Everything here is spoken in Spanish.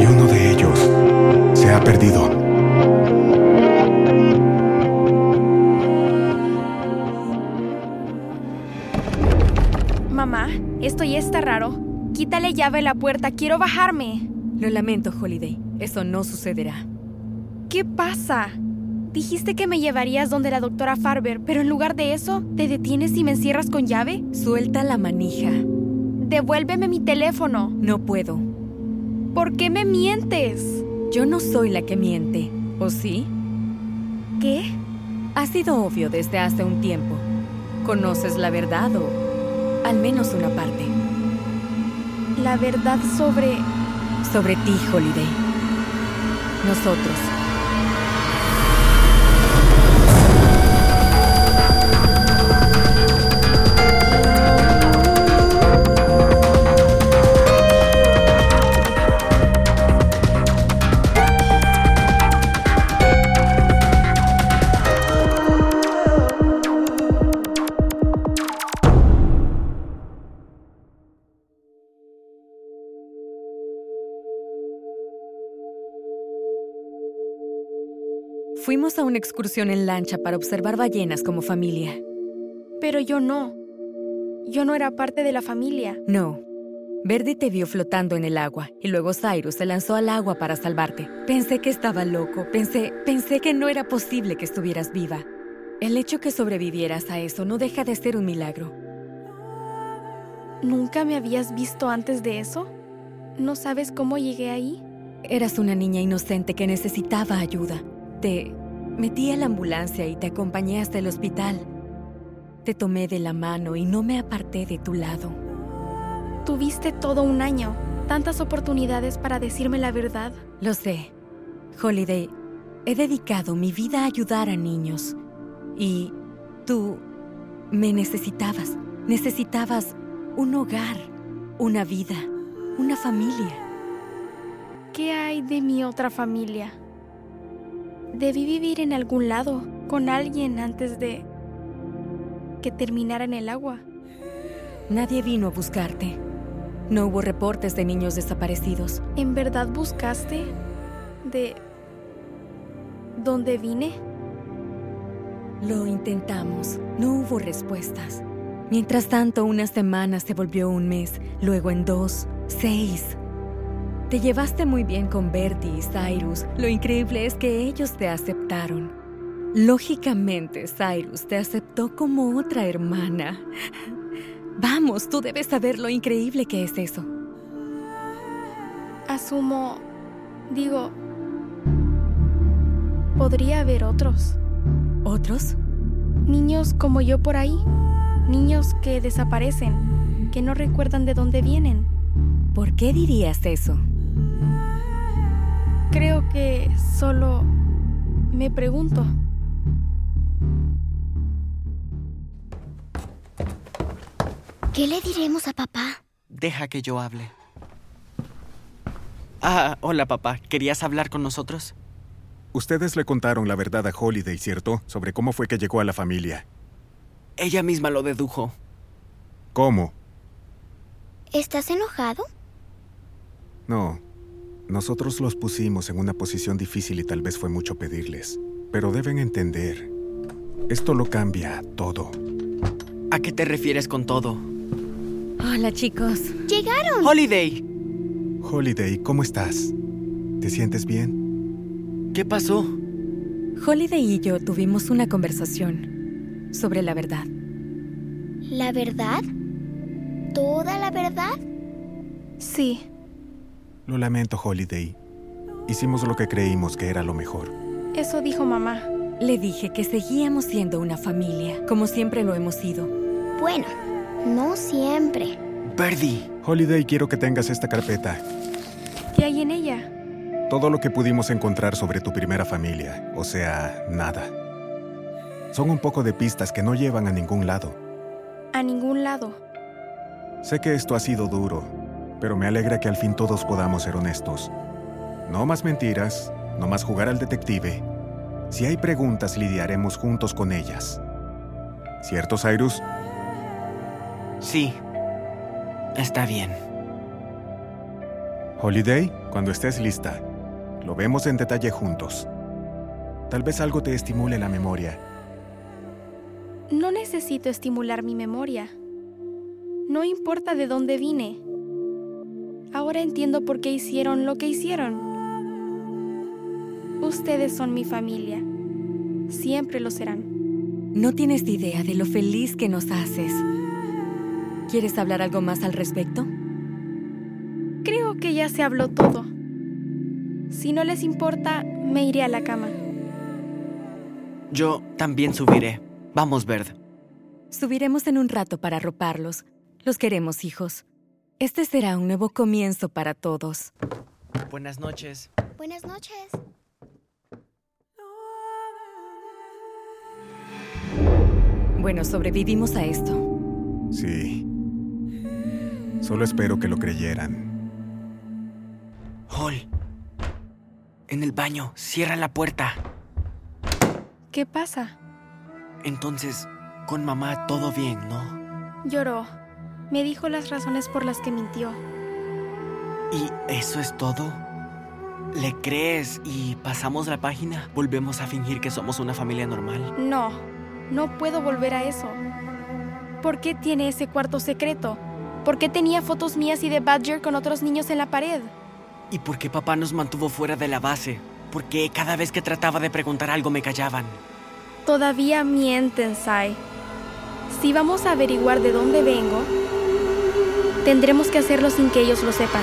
Y uno de ellos se ha perdido. Mamá, esto ya está raro. Quítale llave a la puerta, quiero bajarme. Lo lamento, Holiday. Eso no sucederá. ¿Qué pasa? Dijiste que me llevarías donde la doctora Farber, pero en lugar de eso, ¿te detienes y me encierras con llave? Suelta la manija. Devuélveme mi teléfono. No puedo. ¿Por qué me mientes? Yo no soy la que miente. ¿O sí? ¿Qué? Ha sido obvio desde hace un tiempo. ¿Conoces la verdad o al menos una parte? La verdad sobre... Sobre ti, Holiday. Nosotros. Fuimos a una excursión en lancha para observar ballenas como familia. Pero yo no. Yo no era parte de la familia. No. Verdi te vio flotando en el agua y luego Cyrus se lanzó al agua para salvarte. Pensé que estaba loco, pensé, pensé que no era posible que estuvieras viva. El hecho que sobrevivieras a eso no deja de ser un milagro. ¿Nunca me habías visto antes de eso? ¿No sabes cómo llegué ahí? Eras una niña inocente que necesitaba ayuda. Te metí a la ambulancia y te acompañé hasta el hospital. Te tomé de la mano y no me aparté de tu lado. Tuviste todo un año, tantas oportunidades para decirme la verdad. Lo sé. Holiday, he dedicado mi vida a ayudar a niños. Y tú me necesitabas. Necesitabas un hogar, una vida, una familia. ¿Qué hay de mi otra familia? Debí vivir en algún lado, con alguien antes de que terminara en el agua. Nadie vino a buscarte. No hubo reportes de niños desaparecidos. ¿En verdad buscaste de dónde vine? Lo intentamos. No hubo respuestas. Mientras tanto, una semana se volvió un mes, luego en dos, seis. Te llevaste muy bien con Bertie y Cyrus. Lo increíble es que ellos te aceptaron. Lógicamente, Cyrus te aceptó como otra hermana. Vamos, tú debes saber lo increíble que es eso. Asumo, digo, podría haber otros. ¿Otros? Niños como yo por ahí. Niños que desaparecen, que no recuerdan de dónde vienen. ¿Por qué dirías eso? Creo que solo me pregunto. ¿Qué le diremos a papá? Deja que yo hable. Ah, hola papá. ¿Querías hablar con nosotros? Ustedes le contaron la verdad a Holiday, ¿cierto? Sobre cómo fue que llegó a la familia. Ella misma lo dedujo. ¿Cómo? ¿Estás enojado? No. Nosotros los pusimos en una posición difícil y tal vez fue mucho pedirles. Pero deben entender. Esto lo cambia todo. ¿A qué te refieres con todo? Hola, chicos. ¡Llegaron! ¡Holiday! Holiday, ¿cómo estás? ¿Te sientes bien? ¿Qué pasó? Holiday y yo tuvimos una conversación sobre la verdad. ¿La verdad? ¿Toda la verdad? Sí, Lo lamento, Holiday. Hicimos lo que creímos que era lo mejor. eso dijo mamá. Le dije que seguíamos siendo una familia, como siempre lo hemos sido. Bueno, no siempre. Birdie. Holiday, quiero que tengas esta carpeta. ¿Qué hay en ella? Todo lo que pudimos encontrar sobre tu primera familia, o sea, nada. Son un poco de pistas que no llevan a ningún lado. A ningún lado. Sé que esto ha sido duro, pero me alegra que al fin todos podamos ser honestos. No más mentiras, no más jugar al detective. Si hay preguntas, lidiaremos juntos con ellas. ¿Cierto, Cyrus? Sí. Está bien. Holiday, cuando estés lista, lo vemos en detalle juntos. Tal vez algo te estimule la memoria. No necesito estimular mi memoria. No importa de dónde vine. Ahora entiendo por qué hicieron lo que hicieron. Ustedes son mi familia. Siempre lo serán. No tienes idea de lo feliz que nos haces. ¿Quieres hablar algo más al respecto? Creo que ya se habló todo. Si no les importa, me iré a la cama. Yo también subiré. Vamos, Verd. Subiremos en un rato para arroparlos. Los queremos, hijos. Este será un nuevo comienzo para todos. Buenas noches. Buenas noches. Bueno, sobrevivimos a esto. Sí. Solo espero que lo creyeran. Hall. En el baño. Cierra la puerta. ¿Qué pasa? Entonces, con mamá todo bien, ¿no? Lloró. Me dijo las razones por las que mintió. ¿Y eso es todo? ¿Le crees y pasamos la página? ¿Volvemos a fingir que somos una familia normal? No, no puedo volver a eso. ¿Por qué tiene ese cuarto secreto? ¿Por qué tenía fotos mías y de Badger con otros niños en la pared? ¿Y por qué papá nos mantuvo fuera de la base? ¿Por qué cada vez que trataba de preguntar algo me callaban? Todavía mienten, Sai. Si vamos a averiguar de dónde vengo, tendremos que hacerlo sin que ellos lo sepan.